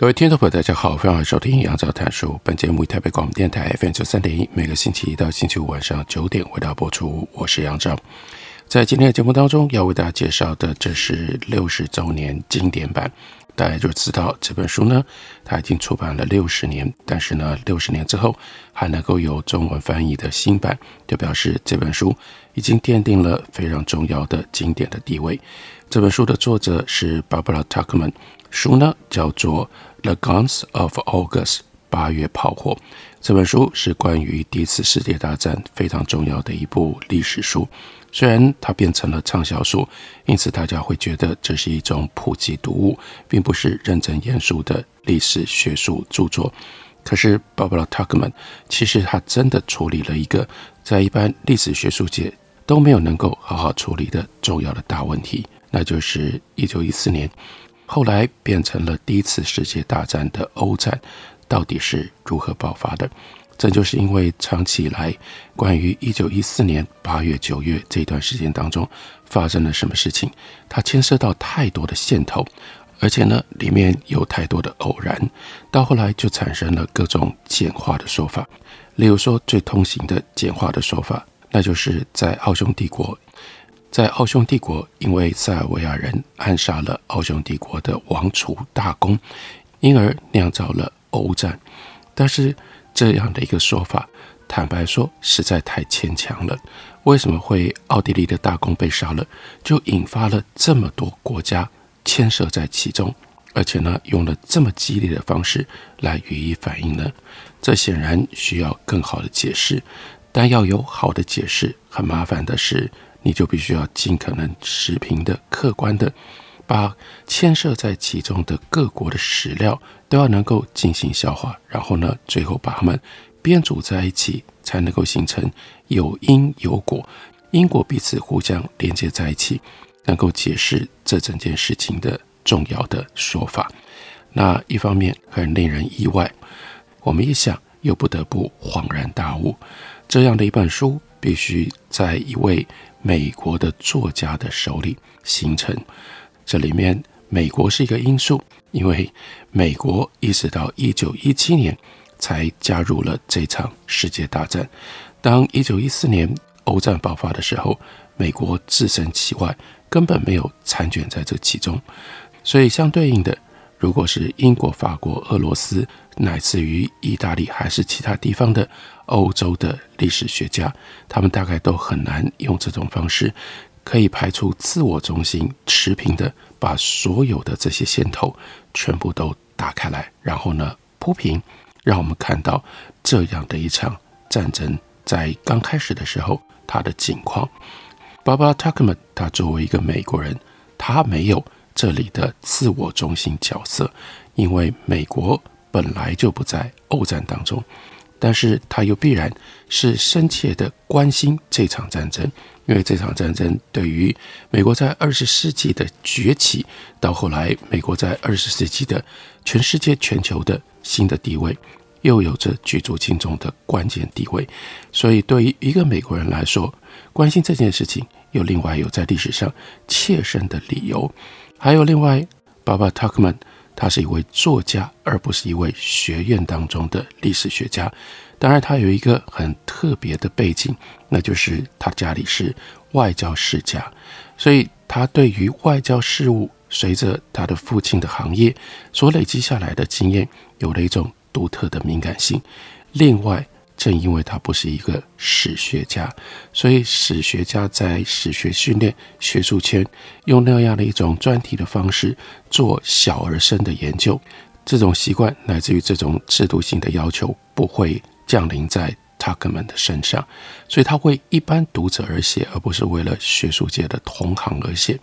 各位听众朋友，大家好，欢迎收听杨照谈书。本节目以台北广播电台 FM 九三点一，每个星期一到星期五晚上九点为大家播出。我是杨照，在今天的节目当中，要为大家介绍的，这是六十周年经典版。大家就知道这本书呢，它已经出版了六十年，但是呢，六十年之后还能够有中文翻译的新版，就表示这本书已经奠定了非常重要的经典的地位。这本书的作者是 Barbara Tuchman，书呢叫做。The Guns of August，八月炮火。这本书是关于第一次世界大战非常重要的一部历史书。虽然它变成了畅销书，因此大家会觉得这是一种普及读物，并不是认真严肃的历史学术著作。可是，Barbara Tuckman 其实他真的处理了一个在一般历史学术界都没有能够好好处理的重要的大问题，那就是一九一四年。后来变成了第一次世界大战的欧战，到底是如何爆发的？这就是因为长期以来关于一九一四年八月、九月这段时间当中发生了什么事情，它牵涉到太多的线头，而且呢，里面有太多的偶然，到后来就产生了各种简化的说法。例如说，最通行的简化的说法，那就是在奥匈帝国。在奥匈帝国，因为塞尔维亚人暗杀了奥匈帝国的王储大公，因而酿造了欧战。但是这样的一个说法，坦白说实在太牵强了。为什么会奥地利的大公被杀了，就引发了这么多国家牵涉在其中，而且呢，用了这么激烈的方式来予以反应呢？这显然需要更好的解释。但要有好的解释，很麻烦的是。你就必须要尽可能持平的、客观的，把牵涉在其中的各国的史料都要能够进行消化，然后呢，最后把它们编组在一起，才能够形成有因有果，因果彼此互相连接在一起，能够解释这整件事情的重要的说法。那一方面很令人意外，我们一想又不得不恍然大悟，这样的一本书必须在一位。美国的作家的手里形成，这里面美国是一个因素，因为美国一直到一九一七年才加入了这场世界大战。当一九一四年欧战爆发的时候，美国置身其外，根本没有参卷在这其中。所以相对应的，如果是英国、法国、俄罗斯，乃至于意大利还是其他地方的。欧洲的历史学家，他们大概都很难用这种方式，可以排除自我中心，持平的把所有的这些线头全部都打开来，然后呢铺平，让我们看到这样的一场战争在刚开始的时候它的景况。巴巴塔克曼他作为一个美国人，他没有这里的自我中心角色，因为美国本来就不在欧战当中。但是他又必然是深切的关心这场战争，因为这场战争对于美国在二十世纪的崛起，到后来美国在二十世纪的全世界、全球的新的地位，又有着举足轻重的关键地位。所以，对于一个美国人来说，关心这件事情，又另外有在历史上切身的理由，还有另外，Barbara Tuchman。他是一位作家，而不是一位学院当中的历史学家。当然，他有一个很特别的背景，那就是他家里是外交世家，所以他对于外交事务，随着他的父亲的行业所累积下来的经验，有了一种独特的敏感性。另外，正因为他不是一个史学家，所以史学家在史学训练学术圈用那样的一种专题的方式做小而深的研究，这种习惯乃至于这种制度性的要求不会降临在 Tuchman 的身上，所以他为一般读者而写，而不是为了学术界的同行而写。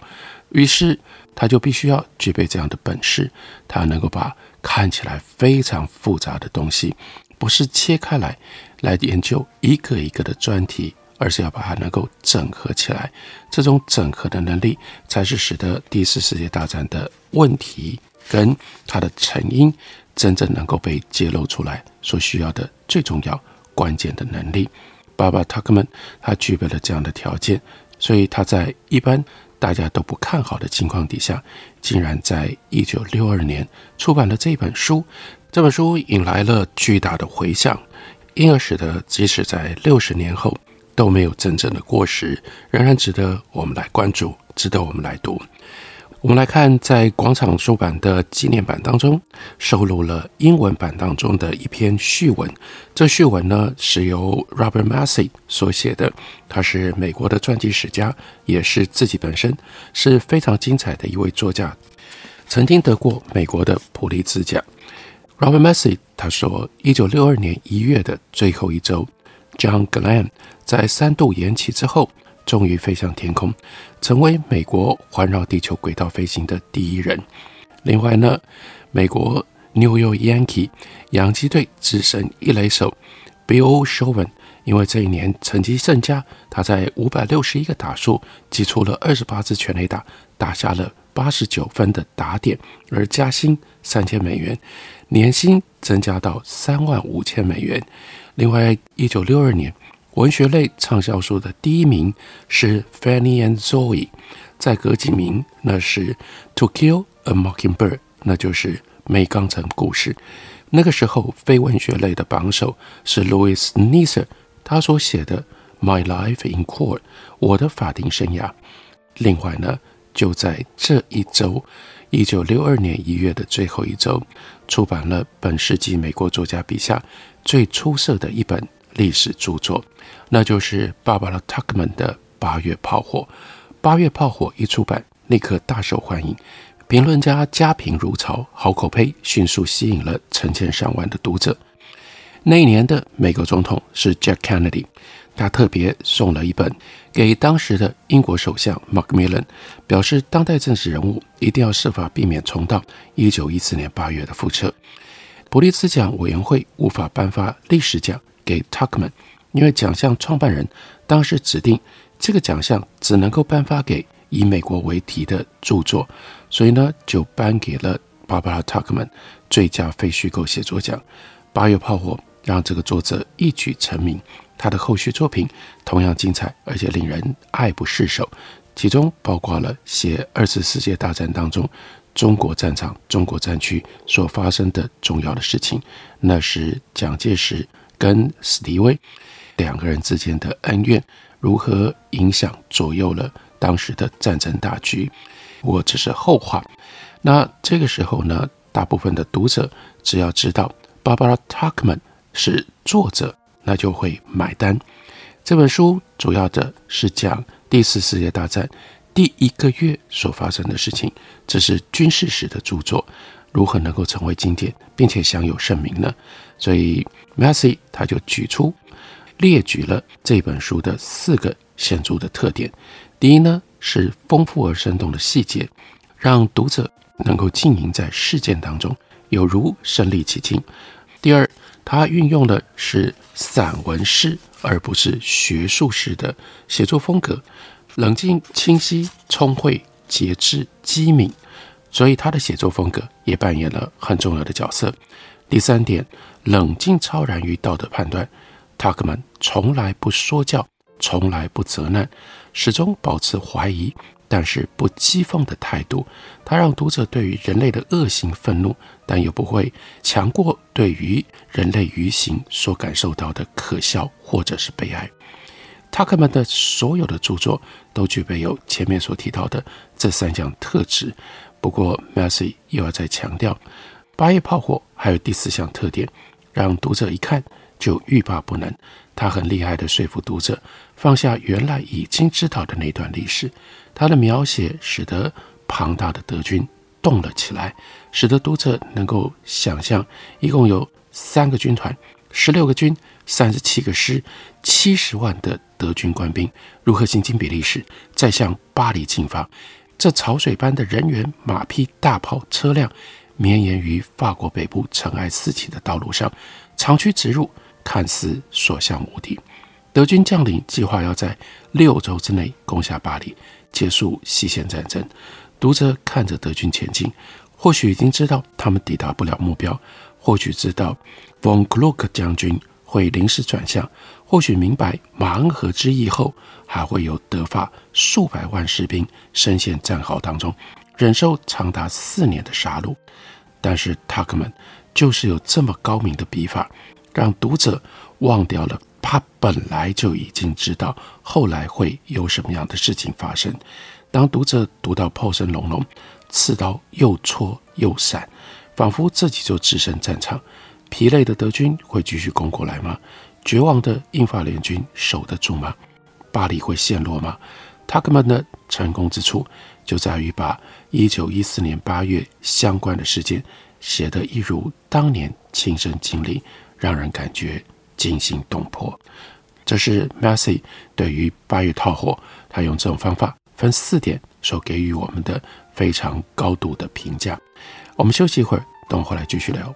于是他就必须要具备这样的本事，他能够把看起来非常复杂的东西，不是切开来来研究一个一个的专题，而是要把它能够整合起来。这种整合的能力，才是使得第四世界大战的问题跟它的成因真正能够被揭露出来所需要的最重要关键的能力。Barbara Tuchman 他具备了这样的条件，所以他在一般大家都不看好的情况底下，竟然在一九六二年出版了这本书。这本书引来了巨大的回响，因而使得即使在六十年后都没有真正的过时，仍然值得我们来关注，值得我们来读。我们来看，在广场出版的纪念版当中，收录了英文版当中的一篇序文。这序文呢，是由 Robert Massie 所写的，他是美国的传记史家，也是自己本身是非常精彩的一位作家，曾经得过美国的普利兹奖。Robert Massie 他说，一九六二年一月的最后一周，John Glenn 在三度延期之后。终于飞向天空，成为美国环绕地球轨道飞行的第一人。另外呢，美国 New York Yankee 洋基队资深一垒手 Bill Chauvin，因为这一年成绩甚佳，他在五百六十一个打数击出了二十八支全垒打，打下了八十九分的打点，而加薪三千美元，年薪增加到三万五千美元。另外，一九六二年。文学类畅销书的第一名是《Fanny and Zoe》，再隔几名那是《To Kill a Mockingbird》，那就是梅冈城故事。那个时候，非文学类的榜首是 Louis Nisser，他所写的《My Life in Court》，我的法庭生涯。另外呢，就在这一周，一九六二年一月的最后一周，出版了本世纪美国作家笔下最出色的一本。历史著作，那就是芭芭拉·塔克曼的《八月炮火》。《八月炮火》一出版，立刻大受欢迎，评论家佳评如潮，好口碑迅速吸引了成千上万的读者。那一年的美国总统是 Jack Kennedy，他特别送了一本给当时的英国首相 Macmillan，表示当代政治人物一定要设法避免重蹈一九一四年八月的覆辙。普利兹奖委员会无法颁发历史奖。给 Tuckman，因为奖项创办人当时指定这个奖项只能够颁发给以美国为题的著作，所以呢就颁给了 Barbara Tuckman 最佳非虚构写作奖。八月炮火让这个作者一举成名，他的后续作品同样精彩，而且令人爱不释手，其中包括了写二次世界大战当中中国战场、中国战区所发生的重要的事情，那是蒋介石。跟史迪威两个人之间的恩怨如何影响左右了当时的战争大局？我只是后话。那这个时候呢，大部分的读者只要知道 Barbara Tuckman 是作者，那就会买单。这本书主要的是讲第四世界大战第一个月所发生的事情，这是军事史的著作，如何能够成为经典，并且享有盛名呢？所以。Massie 他就举出列举了这本书的四个显著的特点。第一呢，是丰富而生动的细节，让读者能够浸淫在事件当中，有如身临其境。第二，他运用的是散文诗而不是学术式的写作风格，冷静、清晰、聪慧、节制、机敏，所以他的写作风格也扮演了很重要的角色。第三点。冷静超然于道德判断，塔克曼从来不说教，从来不责难，始终保持怀疑，但是不讥讽的态度。他让读者对于人类的恶行愤怒，但又不会强过对于人类愚行所感受到的可笑或者是悲哀。塔克曼的所有的著作都具备有前面所提到的这三项特质。不过，Massie 又要再强调，八月炮火还有第四项特点。让读者一看就欲罢不能，他很厉害地说服读者放下原来已经知道的那段历史。他的描写使得庞大的德军动了起来，使得督策能够想象，一共有三个军团，十六个军三十七个师、七十万的德军官兵如何行经比利时，再向巴黎进发。这潮水般的人员、马匹、大炮、车辆，绵延于法国北部尘埃四起的道路上，长驱直入，看似所向无敌。德军将领计划要在六周之内攻下巴黎，结束西线战争。读者看着德军前进，或许已经知道他们抵达不了目标，或许知道冯克洛克将军会临时转向，或许明白马恩河之役后还会有德法数百万士兵深陷战壕当中，忍受长达四年的杀戮。但是塔克曼就是有这么高明的笔法，让读者忘掉了他本来就已经知道后来会有什么样的事情发生。当读者读到炮声隆隆，刺刀又戳又闪，仿佛自己就置身战场。疲累的德军会继续攻过来吗？绝望的英法联军守得住吗？巴黎会陷落吗？塔克曼的成功之处就在于把一九一四年八月相关的事件写得一如当年亲身经历，让人感觉惊心动魄。这是 Massey 对于八月炮火，他用这种方法。分四点所给予我们的非常高度的评价。我们休息一会儿，等我回来继续聊。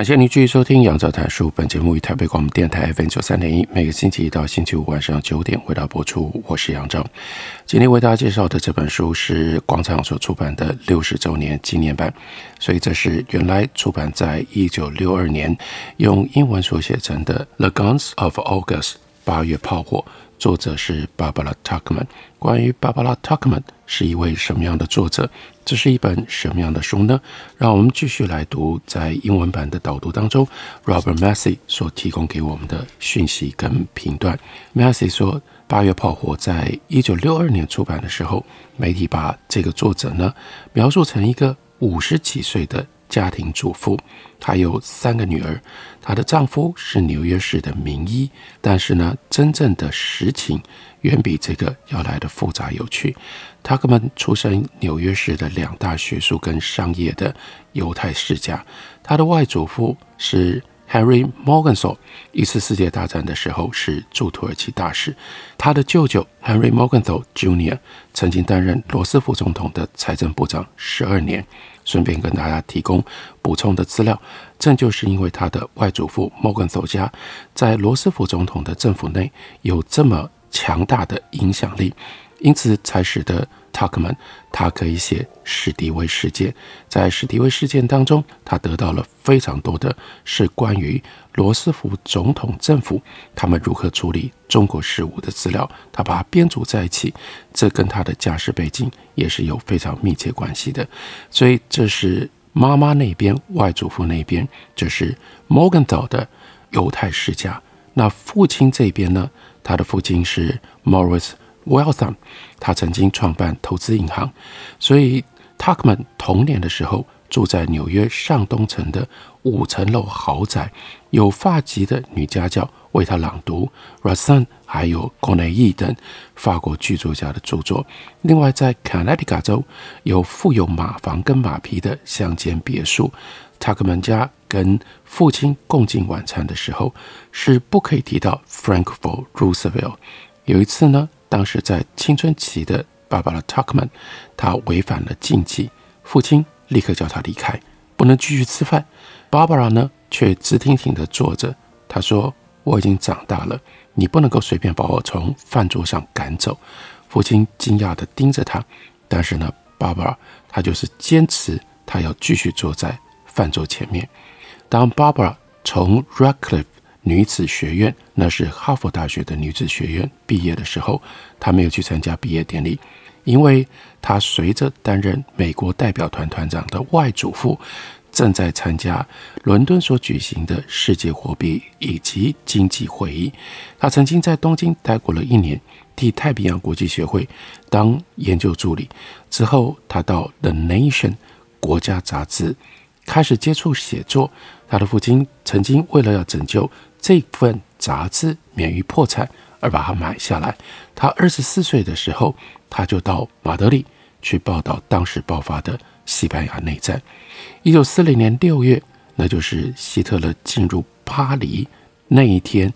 感谢您继续收听《杨照谈书》。本节目于台北广播电台 FM 九三点一，每个星期一到星期五晚上九点为大家播出。我是杨照。今天为大家介绍的这本书是广场所出版的六十周年纪念版，所以这是原来出版在一九六二年，用英文所写成的《The Guns of August》八月炮火。作者是 Barbara Tuchman。关于 Barbara Tuchman 是一位什么样的作者？这是一本什么样的书呢？让我们继续来读在英文版的导读当中，Robert Massey 所提供给我们的讯息跟评断。Massey 说，《八月炮火》在一九六二年出版的时候，媒体把这个作者呢描述成一个五十几岁的家庭主妇。她有三个女儿，她的丈夫是纽约市的名医，但是呢，真正的实情远比这个要来的复杂有趣。塔克曼出身纽约市的两大学术跟商业的犹太世家，他的外祖父是 Henry Morgenthau，一次世界大战的时候是驻土耳其大使，他的舅舅 Henry Morgenthau Jr. 曾经担任罗斯福总统的财政部长十二年。顺便跟大家提供补充的资料，正就是因为他的外祖父摩根索家在罗斯福总统的政府内有这么强大的影响力，因此才使得 Takman，他可以写史迪威事件。在史迪威事件当中，他得到了非常多的是关于罗斯福总统政府他们如何处理中国事务的资料，他把它编组在一起，这跟他的家世背景也是有非常密切关系的。所以这是妈妈那边，外祖父那边，这是 Morgan 岛的犹太世家。那父亲这边呢，他的父亲是 Morris w e l t h a m 他曾经创办投资银行，所以 Tuckman 童年的时候住在纽约上东城的五层楼豪宅，有法籍的女家教为他朗读 r a s a n 还有 c o n e y 等法国剧作家的著作。另外，在 Connecticut 州有富有马房跟马匹的乡间别墅。Tuckman 家跟父亲共进晚餐的时候，是不可以提到 Franklin Roosevelt。有一次呢，当时在青春期的 Barbara Tuckman，他违反了禁忌，父亲立刻叫他离开，不能继续吃饭。Barbara 呢，却直挺挺地坐着。他说：“我已经长大了，你不能够随便把我从饭桌上赶走。”父亲惊讶地盯着他，但是呢，Barbara 他就是坚持，他要继续坐在。饭桌前面，当 Barbara 从 Radcliffe 女子学院，那是哈佛大学的女子学院毕业的时候，她没有去参加毕业典礼，因为她随着担任美国代表团团长的外祖父，正在参加伦敦所举行的世界货币以及经济会议。她曾经在东京待过了一年，替太平洋国际学会当研究助理。之后，她到 The Nation 国家杂志。开始接触写作，他的父亲曾经为了要拯救这份杂志免于破产而把它买下来。他二十四岁的时候，他就到马德里去报道当时爆发的西班牙内战。一九四零年六月，那就是希特勒进入巴黎那一天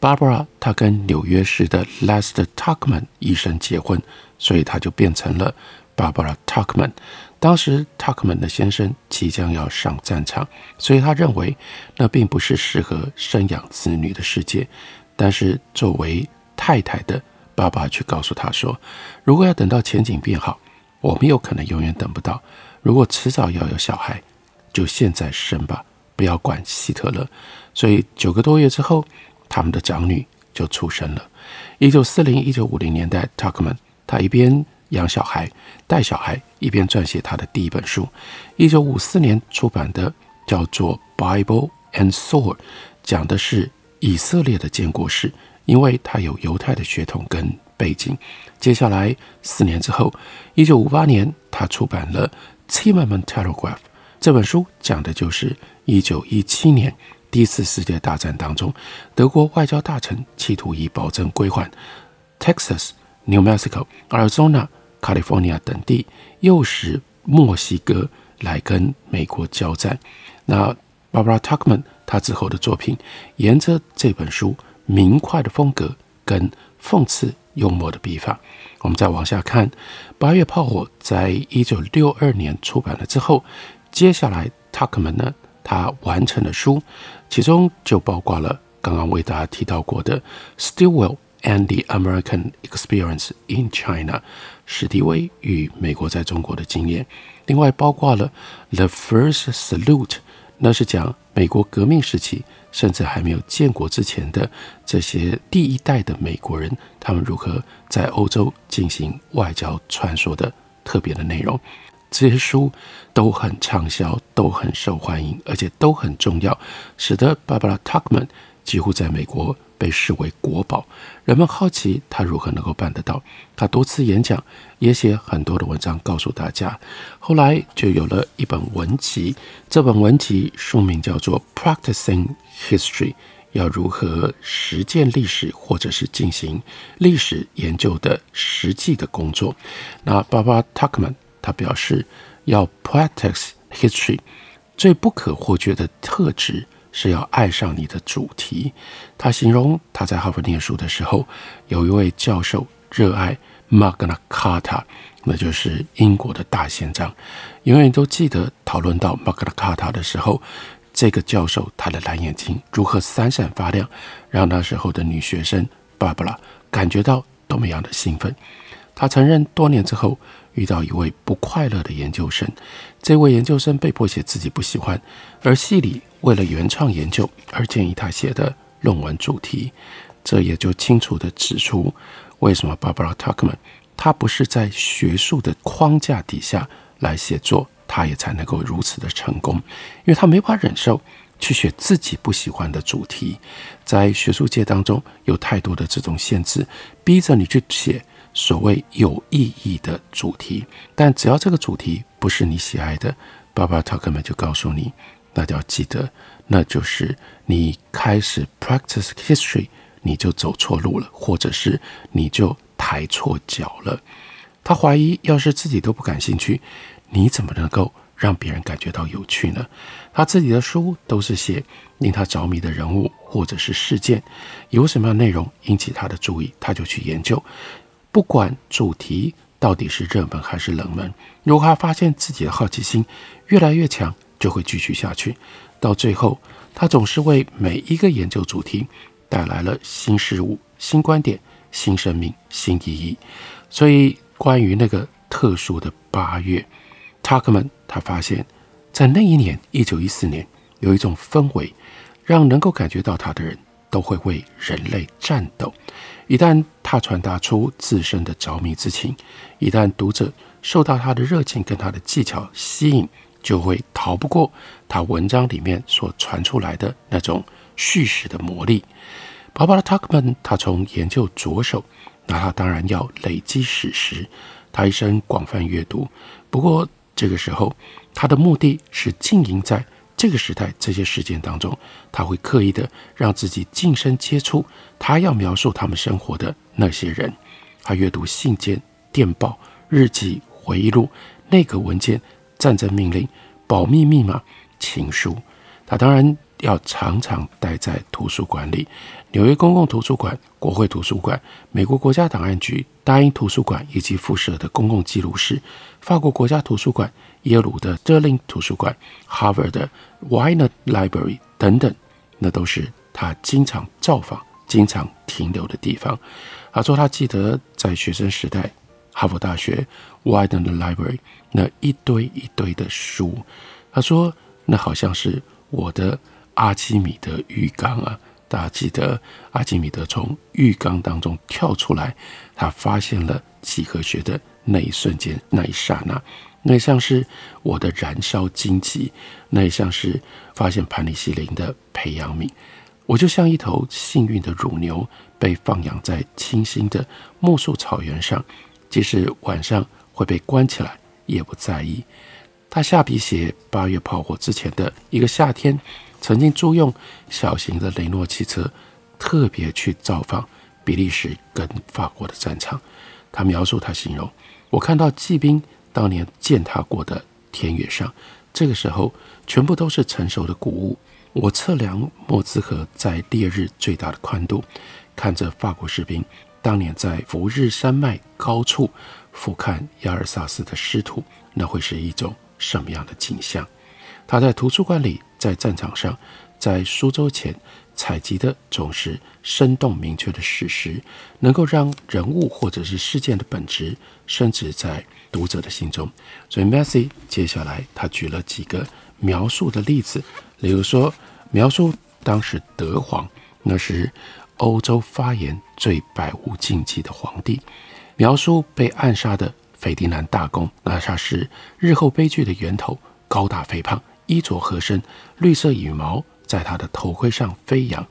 ，Barbara 她跟纽约市的 Lester Tuckman 医生结婚，所以他就变成了 Barbara Tuckman。当时，Tuckman 的先生即将要上战场，所以他认为那并不是适合生养子女的世界。但是，作为太太的爸爸却告诉他说：“如果要等到前景变好，我们有可能永远等不到。如果迟早要有小孩，就现在生吧，不要管希特勒。”所以，九个多月之后，他们的长女就出生了。一九四零、一九五零年代，Tuckman 他一边养小孩、带小孩，一边撰写他的第一本书，一九五四年出版的，叫做《Bible and Sword》，讲的是以色列的建国史，因为他有犹太的血统跟背景。接下来四年之后，一九五八年，他出版了《Zimmermann Telegraph》这本书，讲的就是一九一七年第一次世界大战当中，德国外交大臣企图以保证归还 Texas。New Mexico、Arizona、California 等地，诱使墨西哥来跟美国交战。那 Barbara Tuckman 她之后的作品，沿着这本书明快的风格跟讽刺幽默的笔法，我们再往下看。八月炮火在一九六二年出版了之后，接下来 Tuckman 呢，他完成了书，其中就包括了刚刚为大家提到过的 Stillwell。And the American Experience in China，史迪威与美国在中国的经验。另外包括了 The First Salute，那是讲美国革命时期甚至还没有建国之前的这些第一代的美国人，他们如何在欧洲进行外交传说的特别的内容。这些书都很畅销，都很受欢迎，而且都很重要，使得 Barbara Tuckman 几乎在美国。被视为国宝，人们好奇他如何能够办得到。他多次演讲，也写很多的文章告诉大家。后来就有了一本文集，这本文集书名叫做《Practicing History》，要如何实践历史或者是进行历史研究的实际的工作。那 Barbara Tuckman 他表示，要 Practice History 最不可或缺的特质。是要爱上你的主题。他形容他在哈佛念书的时候，有一位教授热爱 Magna Carta，那就是英国的大宪章。永远都记得讨论到 Magna Carta 的时候，这个教授他的蓝眼睛如何闪闪发亮，让那时候的女学生 Barbara 感觉到多么样的兴奋。他承认多年之后遇到一位不快乐的研究生，这位研究生被迫写自己不喜欢，而系里。为了原创研究而建议他写的论文主题，这也就清楚地指出为什么 Barbara Tuckman 他不是在学术的框架底下来写作，他也才能够如此的成功，因为他没法忍受去写自己不喜欢的主题，在学术界当中有太多的这种限制，逼着你去写所谓有意义的主题，但只要这个主题不是你喜爱的爸爸他根本就告诉你，那就要记得，那就是你开始 practice history，你就走错路了，或者是你就抬错脚了。他怀疑，要是自己都不感兴趣，你怎么能够让别人感觉到有趣呢？他自己的书都是写令他着迷的人物或者是事件，有什么样内容引起他的注意，他就去研究。不管主题到底是热门还是冷门，如果他发现自己的好奇心越来越强，就会继续下去。到最后，他总是为每一个研究主题带来了新事物、新观点、新生命、新意义。所以。关于那个特殊的八月，Tuchman 他发现，在那一年，一九一四年，有一种氛围，让能够感觉到他的人都会为人类战斗。一旦他传达出自身的着迷之情，一旦读者受到他的热情跟他的技巧吸引，就会逃不过他文章里面所传出来的那种叙事的魔力。Barbara Tuchman 他从研究着手。那他当然要累积史实，他一生广泛阅读。不过这个时候，他的目的是经营在这个时代这些事件当中，他会刻意的让自己近身接触，他要描述他们生活的那些人。他阅读信件、电报、日记、回忆录、内阁文件、战争命令、保密密码、情书。他当然。要常常待在图书馆里，纽约公共图书馆、国会图书馆、美国国家档案局、大英图书馆以及附设的公共记录室、法国国家图书馆、耶鲁的德林图书馆、哈佛的 Winant Library 等等，那都是他经常造访、经常停留的地方。他说他记得在学生时代，哈佛大学 Winant Library 那一堆一堆的书，他说那好像是我的。阿基米德浴缸啊，大家记得阿基米德从浴缸当中跳出来，他发现了几何学的那一瞬间，那一刹那，那像是我的燃烧荆棘，那也像是发现盘尼西林的培养皿。我就像一头幸运的乳牛，被放养在清新的木树草原上，即使晚上会被关起来，也不在意。他下笔写八月炮火之前的一个夏天。曾经租用小型的雷诺汽车，特别去造访比利时跟法国的战场。他描述，他形容，我看到骑兵当年践踏过的田野上，这个时候全部都是成熟的谷物。我测量莫兹河在烈日最大的宽度，看着法国士兵当年在福日山脉高处俯瞰亚尔萨斯的湿土，那会是一种什么样的景象？他在图书馆里。在战场上，在苏州前采集的总是生动明确的事实，能够让人物或者是事件的本质深植在读者的心中。所以，Massey 接下来他举了几个描述的例子，例如说，描述当时德皇，那是欧洲发言最百无禁忌的皇帝；描述被暗杀的斐迪南大公，那他是日后悲剧的源头，高大肥胖。衣着合身，绿色羽毛在他的头盔上飞扬。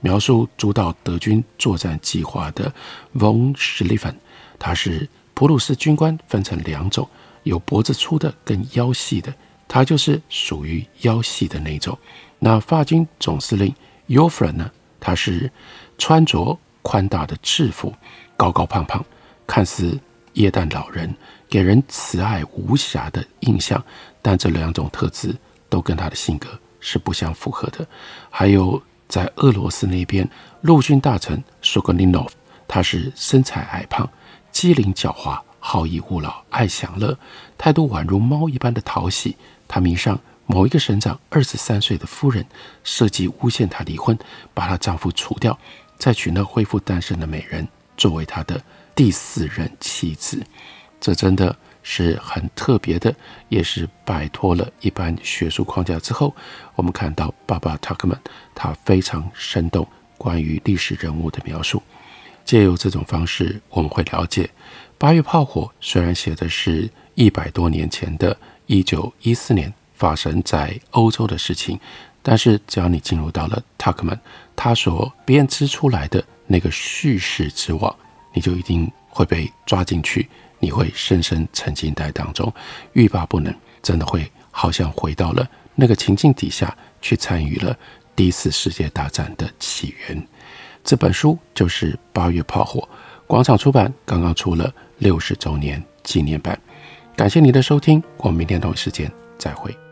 描述主导德军作战计划的 von Schlieffen，他是普鲁士军官，分成两种，有脖子粗的跟腰细的，他就是属于腰细的那种。那法军总司令 Joffre 呢？他是穿着宽大的制服，高高胖胖，看似耶诞老人，给人慈爱无瑕的印象。但这两种特质。都跟他的性格是不相符合的。还有在俄罗斯那边，陆军大臣苏格尼诺夫，他是身材矮胖、机灵狡猾、好逸恶劳、爱享乐，态度宛如猫一般的讨喜。他迷上某一个省长二十三岁的夫人，设计诬陷她离婚，把她丈夫除掉，再娶那恢复单身的美人作为他的第四任妻子。这真的。是很特别的，也是摆脱了一般学术框架之后，我们看到 Barbara Tuchman 他非常生动关于历史人物的描述。借由这种方式，我们会了解八月炮火虽然写的是一百多年前的一九一四年发生在欧洲的事情，但是只要你进入到了 Tuckman 他所编织出来的那个叙事之网，你就一定会被抓进去，你会深深沉浸在当中，欲罢不能，真的会好像回到了那个情境底下去参与了第一次世界大战的起源。这本书就是《八月炮火》，广场出版刚刚出了六十周年纪念版。感谢你的收听，我们明天同一时间再会。